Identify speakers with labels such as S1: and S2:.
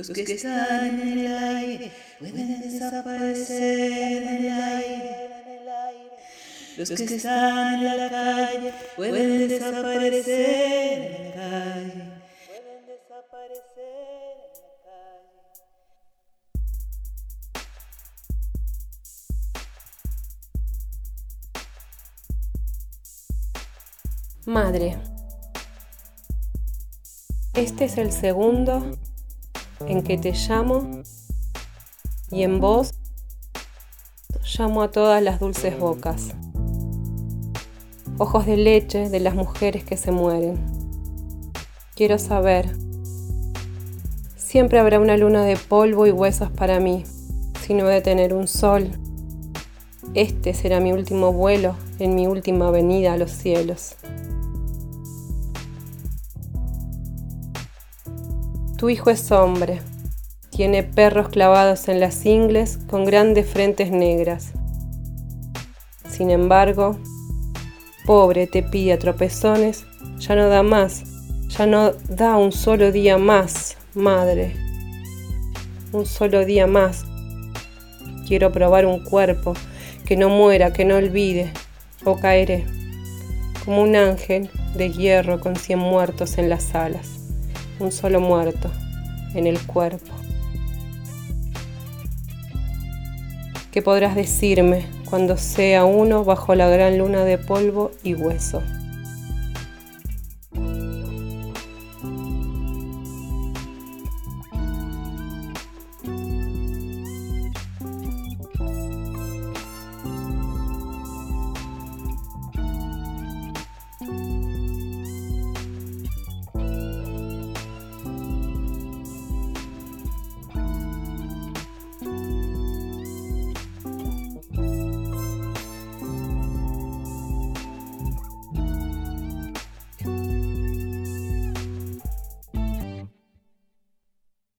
S1: Los que están en el aire pueden desaparecer en el aire. Los que están en la calle pueden desaparecer en la calle. Pueden desaparecer en la calle.
S2: Madre. Este es el segundo en que te llamo y en vos llamo a todas las dulces bocas. Ojos de leche de las mujeres que se mueren. Quiero saber. Siempre habrá una luna de polvo y huesos para mí, si no he de tener un sol. Este será mi último vuelo en mi última venida a los cielos. Tu hijo es hombre. Tiene perros clavados en las ingles con grandes frentes negras. Sin embargo, pobre te pide a tropezones, ya no da más, ya no da un solo día más, madre. Un solo día más. Quiero probar un cuerpo que no muera, que no olvide, o caeré, como un ángel de hierro con cien muertos en las alas un solo muerto en el cuerpo. ¿Qué podrás decirme cuando sea uno bajo la gran luna de polvo y hueso?